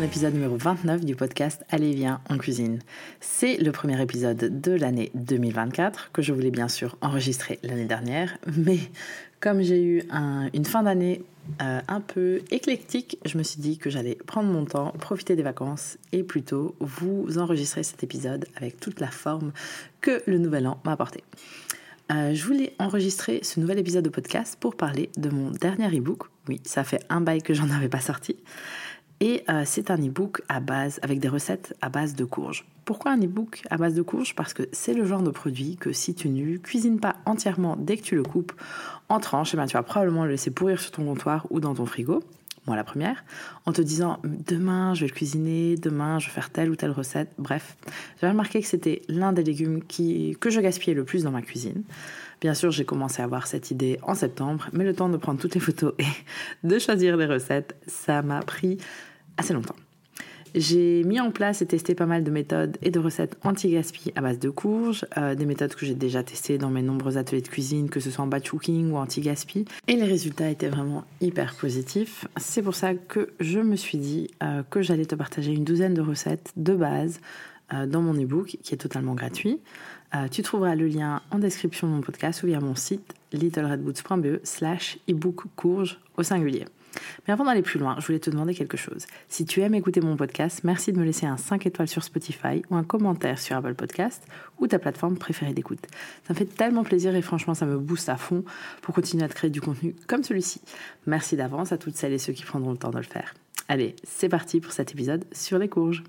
Dans l'épisode numéro 29 du podcast Allez viens en cuisine. C'est le premier épisode de l'année 2024 que je voulais bien sûr enregistrer l'année dernière, mais comme j'ai eu une fin d'année euh, un peu éclectique, je me suis dit que j'allais prendre mon temps, profiter des vacances et plutôt vous enregistrer cet épisode avec toute la forme que le nouvel an m'a apporté. Euh, je voulais enregistrer ce nouvel épisode de podcast pour parler de mon dernier e-book. Oui, ça fait un bail que j'en avais pas sorti. Et euh, c'est un e-book à base, avec des recettes à base de courges. Pourquoi un e-book à base de courges? Parce que c'est le genre de produit que si tu ne cuisines pas entièrement dès que tu le coupes en tranches, eh ben, tu vas probablement le laisser pourrir sur ton comptoir ou dans ton frigo. Moi, la première, en te disant demain je vais le cuisiner, demain je vais faire telle ou telle recette. Bref, j'avais remarqué que c'était l'un des légumes qui, que je gaspillais le plus dans ma cuisine. Bien sûr, j'ai commencé à avoir cette idée en septembre, mais le temps de prendre toutes les photos et de choisir les recettes, ça m'a pris assez longtemps. J'ai mis en place et testé pas mal de méthodes et de recettes anti-gaspi à base de courges, euh, des méthodes que j'ai déjà testées dans mes nombreux ateliers de cuisine, que ce soit en batch cooking ou anti-gaspi, et les résultats étaient vraiment hyper positifs. C'est pour ça que je me suis dit euh, que j'allais te partager une douzaine de recettes de base euh, dans mon ebook qui est totalement gratuit. tu trouveras le lien en description de mon podcast ou via mon site littleredboots.be slash ebook courge au singulier. Mais avant d'aller plus loin, je voulais te demander quelque chose. Si tu aimes écouter mon podcast, merci de me laisser un 5 étoiles sur Spotify ou un commentaire sur Apple Podcast ou ta plateforme préférée d'écoute. Ça me fait tellement plaisir et franchement, ça me booste à fond pour continuer à te créer du contenu comme celui-ci. Merci d'avance à toutes celles et ceux qui prendront le temps de le faire. Allez, c'est parti pour cet épisode sur les courges.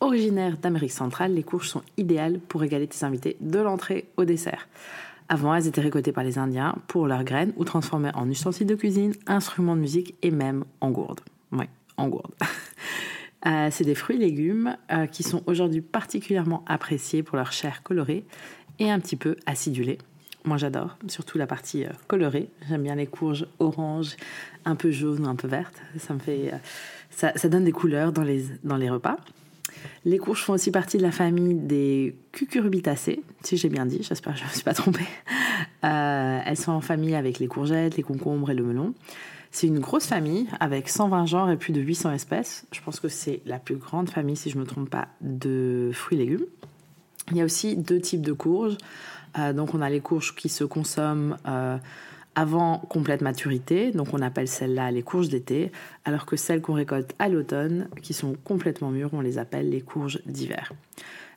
Originaires d'Amérique centrale, les courges sont idéales pour régaler tes invités de l'entrée au dessert. Avant, elles étaient récoltées par les Indiens pour leurs graines ou transformées en ustensiles de cuisine, instruments de musique et même en gourdes. Oui, en gourdes. Euh, c'est des fruits et légumes euh, qui sont aujourd'hui particulièrement appréciés pour leur chair colorée et un petit peu acidulée. Moi j'adore, surtout la partie euh, colorée. J'aime bien les courges orange, un peu jaune un peu verte. Ça me fait, ça, ça donne des couleurs dans les, dans les repas. Les courges font aussi partie de la famille des cucurbitacées, si j'ai bien dit, j'espère que je ne me suis pas trompée. Euh, elles sont en famille avec les courgettes, les concombres et le melon. C'est une grosse famille avec 120 genres et plus de 800 espèces. Je pense que c'est la plus grande famille, si je ne me trompe pas, de fruits et légumes. Il y a aussi deux types de courges. Euh, donc on a les courges qui se consomment euh, avant complète maturité, donc on appelle celles-là les courges d'été, alors que celles qu'on récolte à l'automne, qui sont complètement mûres, on les appelle les courges d'hiver.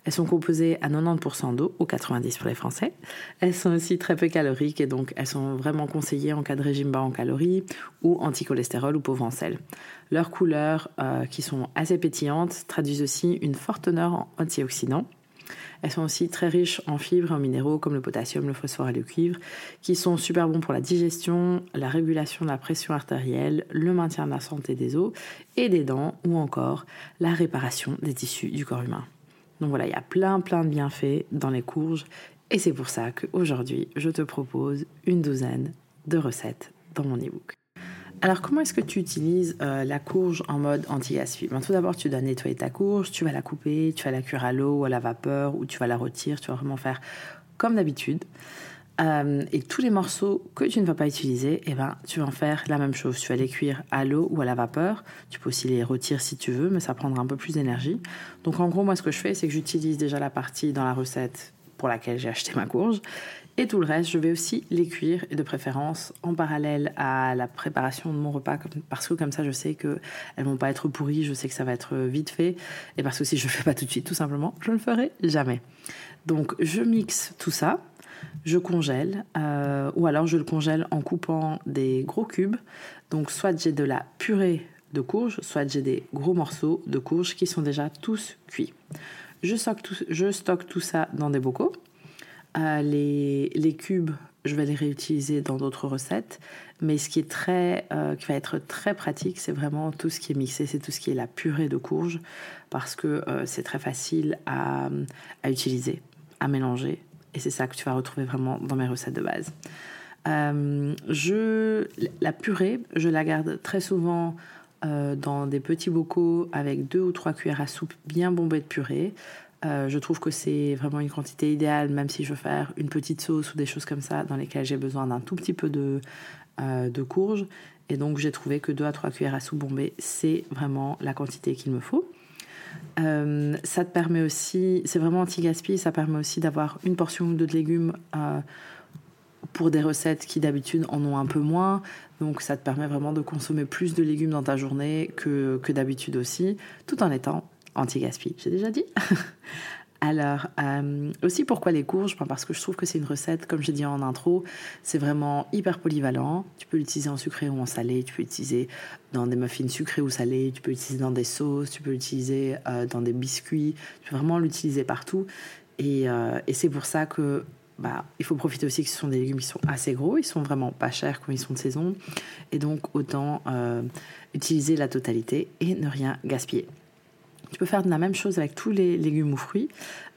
Elles sont composées à 90% d'eau, ou 90% pour les Français. Elles sont aussi très peu caloriques et donc elles sont vraiment conseillées en cas de régime bas en calories ou anti-cholestérol ou pauvre en sel. Leurs couleurs, euh, qui sont assez pétillantes, traduisent aussi une forte teneur en antioxydants elles sont aussi très riches en fibres et en minéraux comme le potassium, le phosphore et le cuivre, qui sont super bons pour la digestion, la régulation de la pression artérielle, le maintien de la santé des os et des dents, ou encore la réparation des tissus du corps humain. Donc voilà, il y a plein plein de bienfaits dans les courges et c'est pour ça qu'aujourd'hui, je te propose une douzaine de recettes dans mon ebook. Alors, comment est-ce que tu utilises euh, la courge en mode anti-gaspi ben, Tout d'abord, tu dois nettoyer ta courge, tu vas la couper, tu vas la cuire à l'eau ou à la vapeur, ou tu vas la retirer, tu vas vraiment faire comme d'habitude. Euh, et tous les morceaux que tu ne vas pas utiliser, eh ben, tu vas en faire la même chose. Tu vas les cuire à l'eau ou à la vapeur. Tu peux aussi les retirer si tu veux, mais ça prendra un peu plus d'énergie. Donc en gros, moi, ce que je fais, c'est que j'utilise déjà la partie dans la recette pour laquelle j'ai acheté ma courge. Et tout le reste, je vais aussi les cuire, et de préférence en parallèle à la préparation de mon repas, parce que comme ça, je sais qu'elles ne vont pas être pourries, je sais que ça va être vite fait, et parce que si je ne le fais pas tout de suite, tout simplement, je ne le ferai jamais. Donc, je mixe tout ça. je congèle, euh, ou alors je le congèle en coupant des gros cubes. Donc soit j'ai de la purée de courge, soit j'ai des gros morceaux de courge qui sont déjà tous cuits. Je stocke tout ça dans des bocaux. Euh, les, cubes, je vais les réutiliser dans d'autres recettes. Mais ce qui est très, euh, qui va être très pratique, c'est vraiment tout ce qui est mixé, c'est tout ce qui est la purée de courge, parce que euh, c'est très facile à, utiliser, à mélanger. Et c'est ça que tu vas retrouver vraiment dans mes recettes de base. la purée, je la garde très souvent dans des petits bocaux avec deux ou trois cuillères à soupe bien bombées de purée. Euh, je trouve que c'est vraiment une quantité idéale, même si je veux faire une petite sauce ou des choses comme ça, dans lesquelles j'ai besoin d'un tout petit peu de, euh, courge. Et donc j'ai trouvé que deux à trois cuillères à soupe bombées, c'est vraiment la quantité qu'il me faut. ça te permet aussi, c'est vraiment anti-gaspi, ça permet aussi d'avoir une portion ou deux de légumes pour des recettes qui d'habitude en ont un peu moins. Donc ça te permet vraiment de consommer plus de légumes dans ta journée que d'habitude aussi, tout en étant anti-gaspi, j'ai déjà dit. Alors, euh, aussi pourquoi les courges? Parce que je trouve que c'est une recette, comme j'ai dit en intro, c'est vraiment hyper polyvalent. Tu peux l'utiliser en sucré ou en salé, tu peux l'utiliser dans des muffins sucrés ou salés, tu peux l'utiliser dans des sauces, tu peux l'utiliser euh, dans des biscuits, tu peux vraiment l'utiliser partout. Et, euh, et c'est pour ça que bah, il faut profiter aussi que ce sont des légumes qui sont assez gros, ils sont vraiment pas chers quand ils sont de saison, et donc autant utiliser la totalité et ne rien gaspiller. Tu peux faire la même chose avec tous les légumes ou fruits.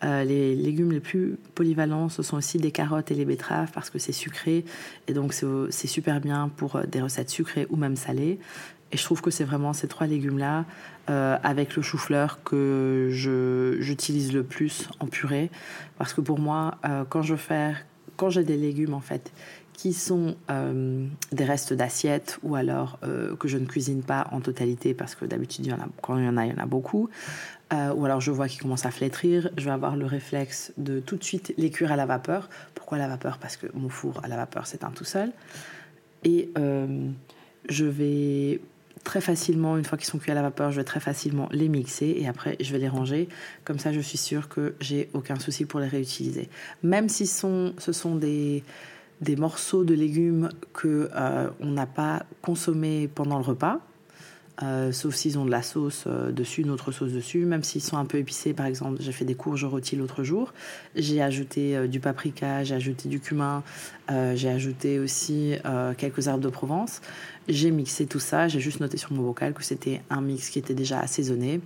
Euh, les légumes les plus polyvalents, ce sont aussi des carottes et les betteraves parce que c'est sucré et donc c'est super bien pour euh, des recettes sucrées ou même salées. Et je trouve que c'est vraiment ces trois légumes-là, euh, avec le chou-fleur, que j'utilise le plus en purée. Parce que pour moi, quand je fais, quand j'ai des légumes en fait qui sont euh, des restes d'assiette ou alors que je ne cuisine pas en totalité parce que d'habitude quand il y en a il y en a beaucoup ou alors je vois qu'ils commencent à flétrir je vais avoir le réflexe de tout de suite les cuire à la vapeur pourquoi la vapeur? Parce que mon four à la vapeur un tout seul et je vais très facilement, une fois qu'ils sont cuits à la vapeur, je vais très facilement les mixer et après je vais les ranger. Comme ça, je suis sûre que j'ai aucun souci pour les réutiliser. Même si sont, ce sont des, des morceaux de légumes que euh, on n'a pas consommés pendant le repas, euh, sauf s'ils ont de la sauce euh, dessus, une autre sauce dessus, même s'ils sont un peu épicés. Par exemple, j'ai fait des courges rôties l'autre jour. J'ai ajouté du paprika, j'ai ajouté du cumin, j'ai ajouté aussi quelques herbes de Provence. J'ai mixé tout ça, j'ai juste noté sur mon bocal que c'était un mix qui était déjà assaisonné.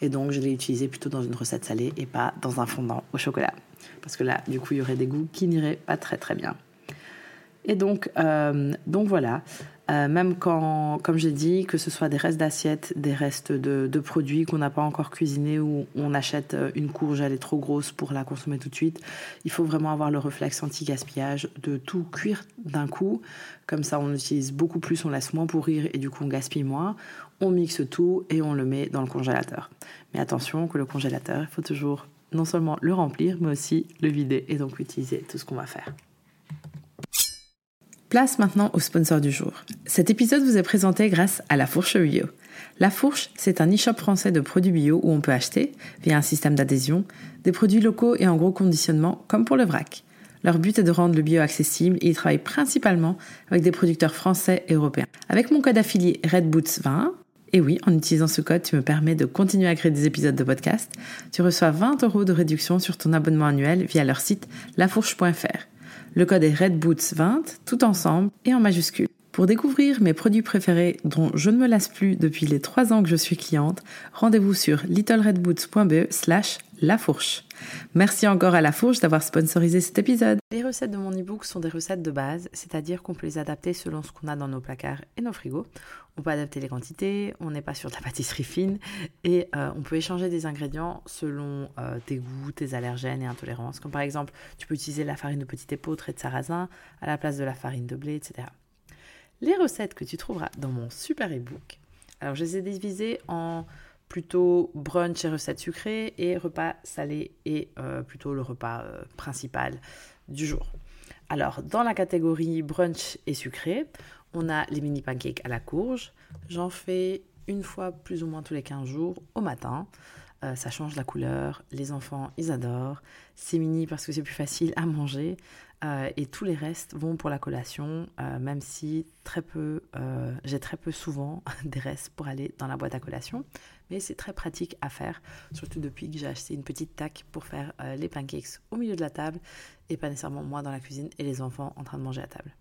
Et donc, je l'ai utilisé plutôt dans une recette salée et pas dans un fondant au chocolat. Parce que là, du coup, il y aurait des goûts qui n'iraient pas très très bien. Et donc, donc voilà. Euh, même quand, comme j'ai dit, que ce soit des restes d'assiettes, des restes de, produits qu'on n'a pas encore cuisinés ou on achète euh, une courge, elle est trop grosse pour la consommer tout de suite, il faut vraiment avoir le réflexe anti-gaspillage de tout cuire d'un coup. Comme ça, on utilise beaucoup plus, on laisse moins pourrir et du coup, on gaspille moins. On mixe tout et on le met dans le congélateur. Mais attention que le congélateur, il faut toujours non seulement le remplir, mais aussi le vider et donc utiliser tout ce qu'on va faire. Place maintenant au sponsor du jour. Cet épisode vous est présenté grâce à La Fourche Bio. La Fourche, c'est un e-shop français de produits bio où on peut acheter, via un système d'adhésion, des produits locaux et en gros conditionnement, comme pour le vrac. Leur but est de rendre le bio accessible et ils travaillent principalement avec des producteurs français et européens. Avec mon code affilié RedBoots20, et oui, en utilisant ce code, tu me permets de continuer à créer des épisodes de podcast, tu reçois 20 euros de réduction sur ton abonnement annuel via leur site lafourche.fr. Le code est RedBoots20, tout ensemble et en majuscule. Pour découvrir mes produits préférés dont je ne me lasse plus depuis les trois ans que je suis cliente, rendez-vous sur littleredboots.be slash lafourche. Merci encore à La Fourche d'avoir sponsorisé cet épisode. Les recettes de mon e-book sont des recettes de base, c'est-à-dire qu'on peut les adapter selon ce qu'on a dans nos placards et nos frigos. On peut adapter les quantités, on n'est pas sur de la pâtisserie fine et euh, on peut échanger des ingrédients selon euh, tes goûts, tes allergènes et intolérances. Comme par exemple, tu peux utiliser la farine de petit épeautre et de sarrasin à la place de la farine de blé, etc. Les recettes que tu trouveras dans mon super e-book, alors je les ai divisées en plutôt brunch et recettes sucrées et repas salés et euh, plutôt le repas euh, principal du jour. Alors, dans la catégorie brunch et sucré, on a les mini pancakes à la courge. J'en fais une fois plus ou moins tous les 15 jours au matin. Euh, ça change la couleur. Les enfants, ils adorent. C'est mini parce que c'est plus facile à manger. Euh, et tous les restes vont pour la collation, euh, même si très peu, j'ai très peu souvent des restes pour aller dans la boîte à collation. Mais c'est très pratique à faire, surtout depuis que j'ai acheté une petite taque pour faire les pancakes au milieu de la table et pas nécessairement moi dans la cuisine et les enfants en train de manger à table.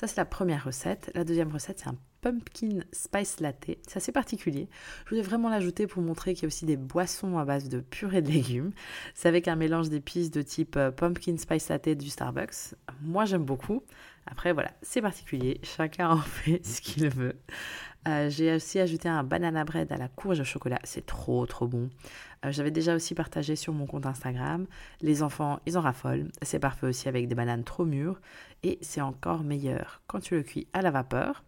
Ça, c'est la première recette. La deuxième recette, c'est un pumpkin spice latte. C'est assez particulier. Je voulais vraiment l'ajouter pour montrer qu'il y a aussi des boissons à base de purée de légumes. C'est avec un mélange d'épices de type euh, pumpkin spice latte du Starbucks. Moi, j'aime beaucoup. Après, voilà, c'est particulier. Chacun en fait ce qu'il veut. Euh, j'ai aussi ajouté un banana bread à la courge au chocolat. C'est trop, trop bon. Euh, j'avais déjà aussi partagé sur mon compte Instagram. Les enfants, ils en raffolent. C'est parfait aussi avec des bananes trop mûres. Et c'est encore meilleur quand tu le cuis à la vapeur.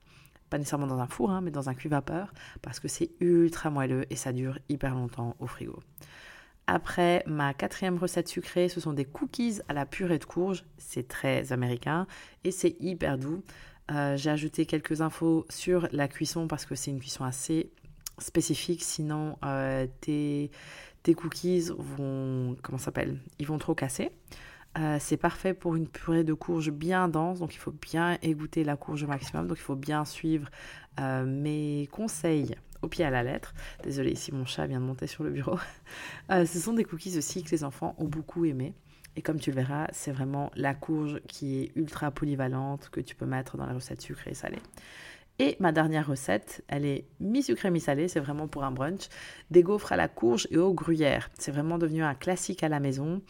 Pas nécessairement dans un four, hein, mais dans un cuit vapeur. Parce que c'est ultra moelleux et ça dure hyper longtemps au frigo. Après, ma quatrième recette sucrée, ce sont des cookies à la purée de courge. C'est très américain et c'est hyper doux. Euh, j'ai ajouté quelques infos sur la cuisson parce que c'est une cuisson assez spécifique. Sinon, euh, tes, cookies vont, comment s'appelle? Ils vont trop casser. Euh, c'est parfait pour une purée de courge bien dense, donc il faut bien égoutter la courge au maximum. Donc il faut bien suivre mes conseils au pied à la lettre. Désolée, ici mon chat vient de monter sur le bureau. ce sont des cookies aussi que les enfants ont beaucoup aimé. Et comme tu le verras, c'est vraiment la courge qui est ultra polyvalente que tu peux mettre dans les recettes sucrées et salées. Et ma dernière recette, elle est mi-sucrée, mi-salée, c'est vraiment pour un brunch. Des gaufres à la courge et au gruyère. C'est vraiment devenu un classique à la maison.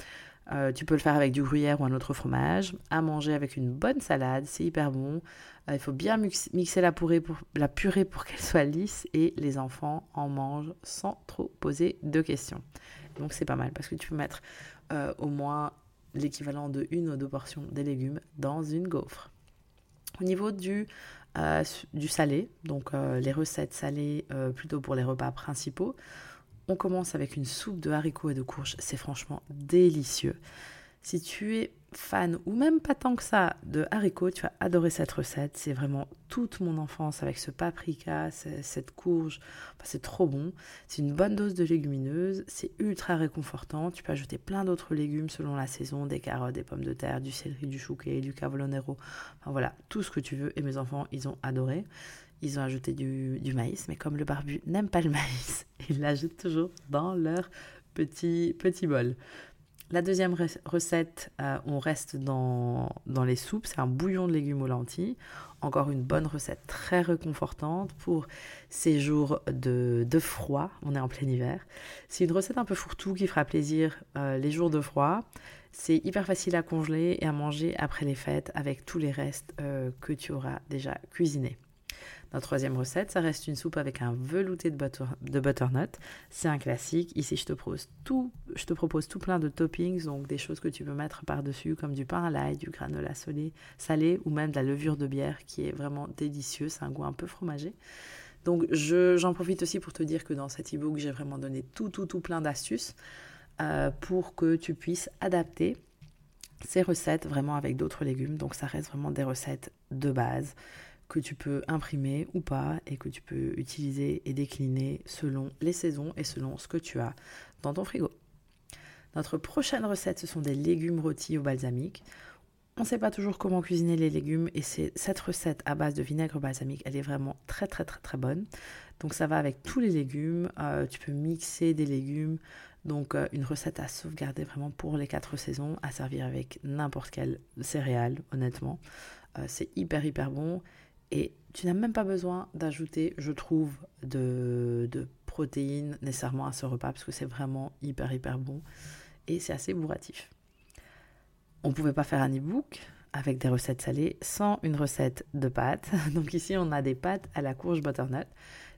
Euh, tu peux le faire avec du gruyère ou un autre fromage. À manger avec une bonne salade, c'est hyper bon. Euh, il faut bien mixer la pour, la purée pour qu'elle soit lisse et les enfants en mangent sans trop poser de questions. Donc c'est pas mal parce que tu peux mettre euh, au moins l'équivalent de une ou deux portions des légumes dans une gaufre. Au niveau du, euh, du salé, donc euh, les recettes salées plutôt pour les repas principaux, on commence avec une soupe de haricots et de courges. C'est franchement délicieux. Si tu es fan ou même pas tant que ça de haricots, tu vas adorer cette recette. C'est vraiment toute mon enfance avec ce paprika, cette courge. c'est trop bon. C'est une bonne dose de légumineuses. C'est ultra réconfortant. Tu peux ajouter plein d'autres légumes selon la saison des carottes, des pommes de terre, du céleri, du chouquet, du cavolonero. Enfin voilà, tout ce que tu veux. Et mes enfants, ils ont adoré. Ils ont ajouté du, maïs, mais comme le barbu n'aime pas le maïs, ils l'ajoutent toujours dans leur petit, petit bol. La deuxième recette, euh, on reste dans, dans les soupes, c'est un bouillon de légumes aux lentilles. Encore une bonne recette très réconfortante pour ces jours de, de froid, on est en plein hiver. C'est une recette un peu fourre-tout qui fera plaisir euh, les jours de froid. C'est hyper facile à congeler et à manger après les fêtes avec tous les restes euh, que tu auras déjà cuisinés. Notre troisième recette, ça reste une soupe avec un velouté de, butternut. C'est un classique. Ici, je te, propose tout, plein de toppings, donc des choses que tu peux mettre par-dessus, comme du pain à l'ail, du granola salé, salé ou même de la levure de bière qui est vraiment délicieux. C'est un goût un peu fromager. Donc, j'en profite aussi pour te dire que dans cet e-book, j'ai vraiment donné tout, tout, tout plein d'astuces euh, pour que tu puisses adapter ces recettes vraiment avec d'autres légumes. Donc, ça reste vraiment des recettes de base que tu peux imprimer ou pas et que tu peux utiliser et décliner selon les saisons et selon ce que tu as dans ton frigo. Notre prochaine recette, ce sont des légumes rôtis au balsamique. On ne sait pas toujours comment cuisiner les légumes et c'est cette recette à base de vinaigre balsamique, elle est vraiment très très très très bonne. Donc ça va avec tous les légumes, euh, tu peux mixer des légumes, donc euh, une recette à sauvegarder vraiment pour les quatre saisons, à servir avec n'importe quelle céréale honnêtement. Euh, c'est hyper hyper bon et tu n'as même pas besoin d'ajouter, je trouve, de, protéines nécessairement à ce repas parce que c'est vraiment hyper hyper bon et c'est assez bourratif. On ne pouvait pas faire un e-book avec des recettes salées sans une recette de pâtes. Donc ici on a des pâtes à la courge butternut.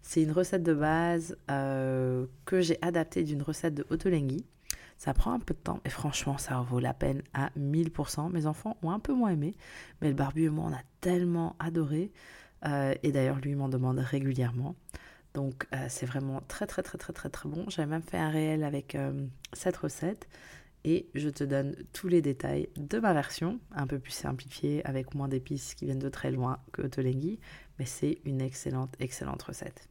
C'est une recette de base euh, que j'ai adaptée d'une recette de Ottolenghi. Ça prend un peu de temps et franchement, ça vaut la peine à 1000%. Mes enfants ont un peu moins aimé, mais le barbu et moi, on a tellement adoré. Euh, et d'ailleurs, lui m'en demande régulièrement. Donc, euh, c'est vraiment très, très, très, très, très, très bon. J'avais même fait un réel avec euh, cette recette. Et je te donne tous les détails de ma version, un peu plus simplifiée, avec moins d'épices qui viennent de très loin que Tolenghi. Mais c'est une excellente, excellente recette.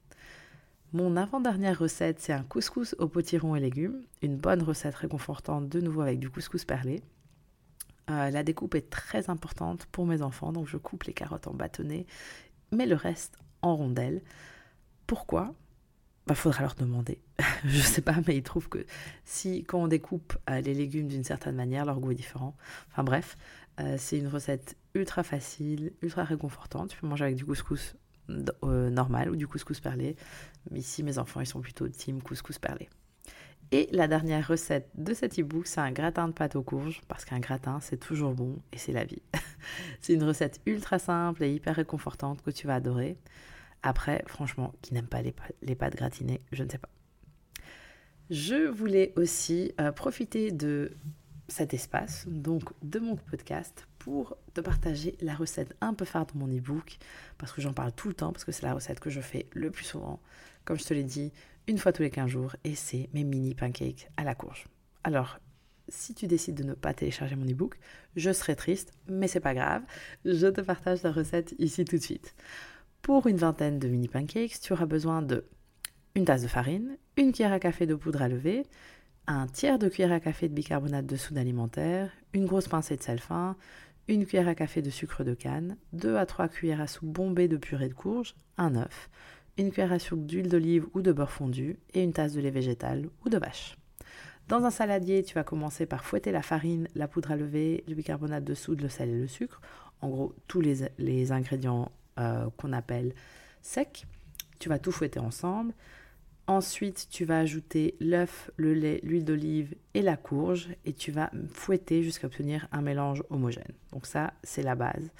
Mon avant-dernière recette, c'est un couscous au potiron et légumes. Une bonne recette réconfortante, de nouveau avec du couscous perlé. Euh, la découpe est très importante pour mes enfants, donc je coupe les carottes en bâtonnets, mais le reste en rondelles. Pourquoi? Bah, faudra leur demander. je sais pas, mais ils trouvent que si, quand on découpe euh, les légumes d'une certaine manière, leur goût est différent. Enfin bref, euh, c'est une recette ultra facile, ultra réconfortante. Tu peux manger avec du couscous euh, normal ou du couscous perlé. Mais ici, mes enfants, ils sont plutôt team couscous perlé. Et la dernière recette de cet e-book, c'est un gratin de pâte aux courges, parce qu'un gratin, c'est toujours bon et c'est la vie. c'est une recette ultra simple et hyper réconfortante que tu vas adorer. Après, franchement, qui n'aime pas les, pâtes gratinées, je ne sais pas. Je voulais aussi euh, profiter de cet espace, donc de mon podcast, pour te partager la recette un peu phare de mon e-book, parce que j'en parle tout le temps, parce que c'est la recette que je fais le plus souvent, comme je te l'ai dit, une fois tous les 15 jours, et c'est mes mini pancakes à la courge. Alors, si tu décides de ne pas télécharger mon e-book, je serai triste, mais c'est pas grave, je te partage la recette ici tout de suite. Pour une vingtaine de mini pancakes, tu auras besoin de une tasse de farine, une cuillère à café de poudre à lever, un tiers de cuillère à café de bicarbonate de soude alimentaire, une grosse pincée de sel fin, une cuillère à café de sucre de canne, 2 à 3 cuillères à soupe bombées de purée de courge, un œuf, une cuillère à soupe d'huile d'olive ou de beurre fondu et une tasse de lait végétal ou de vache. Dans un saladier, tu vas commencer par fouetter la farine, la poudre à lever, le bicarbonate de soude, le sel et le sucre. En gros, tous les, ingrédients euh, qu'on appelle sec. Tu vas tout fouetter ensemble. Ensuite, tu vas ajouter l'œuf, le lait, l'huile d'olive et la courge et tu vas fouetter jusqu'à obtenir un mélange homogène. Donc ça, c'est la base.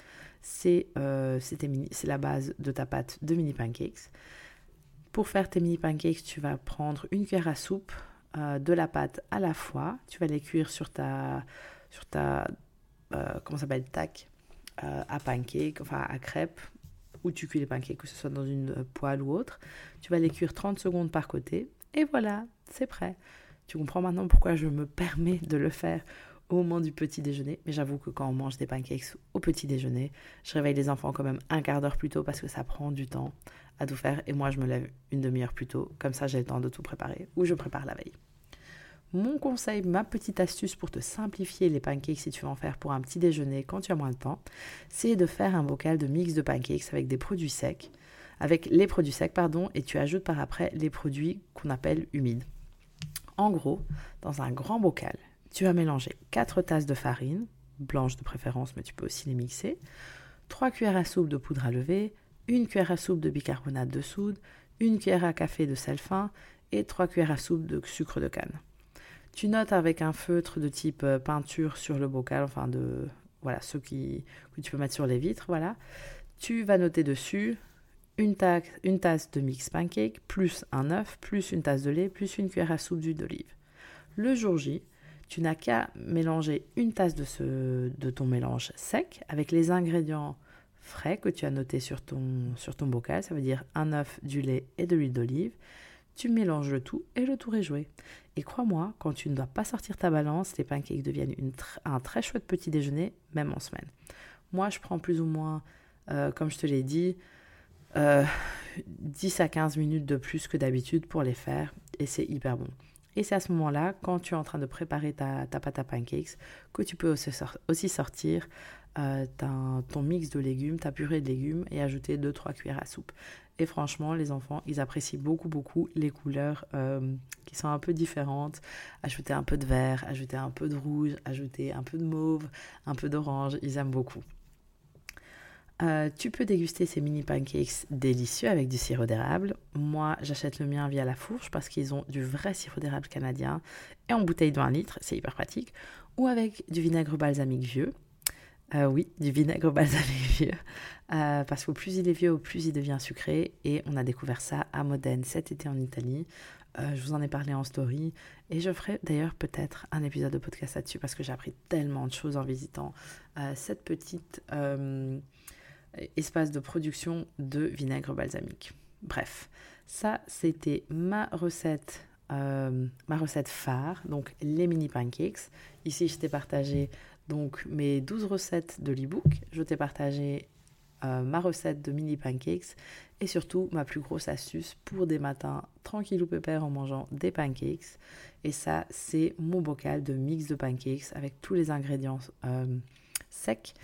C'est euh, la base de ta pâte de mini pancakes. Pour faire tes mini pancakes, tu vas prendre une cuillère à soupe euh, de la pâte à la fois. Tu vas les cuire sur ta, sur ta comment s'appelle, tac, à pancake, enfin à crêpe où tu cuis les pancakes, que ce soit dans une euh, poêle ou autre. Tu vas les cuire 30 secondes par côté. Et voilà, c'est prêt. Tu comprends maintenant pourquoi je me permets de le faire au moment du petit déjeuner. Mais j'avoue que quand on mange des pancakes au petit déjeuner, je réveille les enfants quand même un quart d'heure plus tôt parce que ça prend du temps à tout faire. Et moi, je me lève une demi-heure plus tôt. Comme ça, j'ai le temps de tout préparer. Ou je prépare la veille. Mon conseil, ma petite astuce pour te simplifier les pancakes si tu veux en faire pour un petit déjeuner quand tu as moins de temps, c'est de faire un bocal de mix de pancakes avec des produits secs, avec les produits secs pardon, et tu ajoutes par après les produits qu'on appelle humides. En gros, dans un grand bocal, tu vas mélanger 4 tasses de farine, blanche de préférence, mais tu peux aussi les mixer, 3 cuillères à soupe de poudre à lever, une cuillère à soupe de bicarbonate de soude, une cuillère à café de sel fin et 3 cuillères à soupe de sucre de canne. Tu notes avec un feutre de type euh, peinture sur le bocal, enfin de voilà ceux qui, que tu peux mettre sur les vitres, voilà. Tu vas noter dessus une, une tasse de mix pancake, plus un œuf, plus une tasse de lait, plus une cuillère à soupe d'huile d'olive. Le jour J, tu n'as qu'à mélanger une tasse de, ce, de ton mélange sec avec les ingrédients frais que tu as notés sur ton, sur ton bocal, ça veut dire un œuf, du lait et de l'huile d'olive. Tu mélanges le tout et le tour est joué. Et crois-moi, quand tu ne dois pas sortir ta balance, les pancakes deviennent un très chouette petit déjeuner, même en semaine. Moi, je prends plus ou moins, euh, comme je te l'ai dit, 10 euh, à 15 minutes de plus que d'habitude pour les faire et c'est hyper bon. Et c'est à ce moment-là, quand tu es en train de préparer ta, pâte à pancakes, que tu peux aussi, sortir euh, ton mix de légumes, ta purée de légumes et ajouter 2-3 cuillères à soupe. Et franchement, les enfants, ils apprécient beaucoup, beaucoup les couleurs euh, qui sont un peu différentes. Ajouter un peu de vert, ajouter un peu de rouge, ajouter un peu de mauve, un peu d'orange, ils aiment beaucoup. Euh, tu peux déguster ces mini pancakes délicieux avec du sirop d'érable. Moi, j'achète le mien via la fourche parce qu'ils ont du vrai sirop d'érable canadien et en bouteille de 1 litre, c'est hyper pratique. Ou avec du vinaigre balsamique vieux. Euh, oui, du vinaigre balsamique. Euh, parce qu'au plus il est vieux, au plus il devient sucré. Et on a découvert ça à Modène cet été en Italie. je vous en ai parlé en story. Et je ferai d'ailleurs peut-être un épisode de podcast là-dessus parce que j'ai appris tellement de choses en visitant cette petite espace de production de vinaigre balsamique. Bref, ça c'était ma recette, euh, ma recette phare, donc les mini pancakes. Ici, je t'ai partagé donc mes 12 recettes de l'ebook. Je t'ai partagé euh, ma recette de mini pancakes et surtout ma plus grosse astuce pour des matins tranquilles ou pépères en mangeant des pancakes. Et ça, c'est mon bocal de mix de pancakes avec tous les ingrédients euh, secs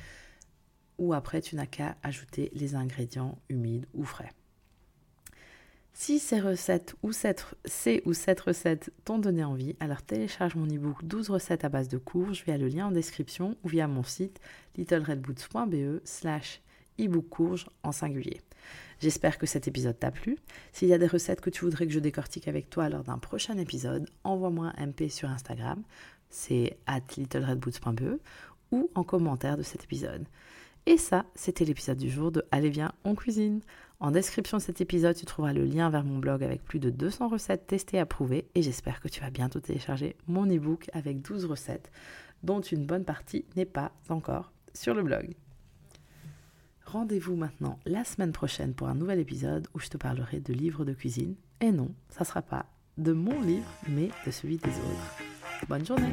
ou après tu n'as qu'à ajouter les ingrédients humides ou frais. Si ces recettes ou cette, ces ou cette recette t'ont donné envie, alors télécharge mon ebook 12 recettes à base de courges via le lien en description ou via mon site littleredboots.be slash ebook courge en singulier. J'espère que cet épisode t'a plu. S'il y a des recettes que tu voudrais que je décortique avec toi lors d'un prochain épisode, envoie-moi un MP sur Instagram, c'est at littleredboots.be ou en commentaire de cet épisode. Et ça, c'était l'épisode du jour de Allez viens, on cuisine. En description de cet épisode, tu trouveras le lien vers mon blog avec plus de 200 recettes testées et approuvées et j'espère que tu vas bientôt télécharger mon e-book avec 12 recettes dont une bonne partie n'est pas encore sur le blog. Rendez-vous maintenant la semaine prochaine pour un nouvel épisode où je te parlerai de livres de cuisine. Et non, ça ne sera pas de mon livre, mais de celui des autres. Bonne journée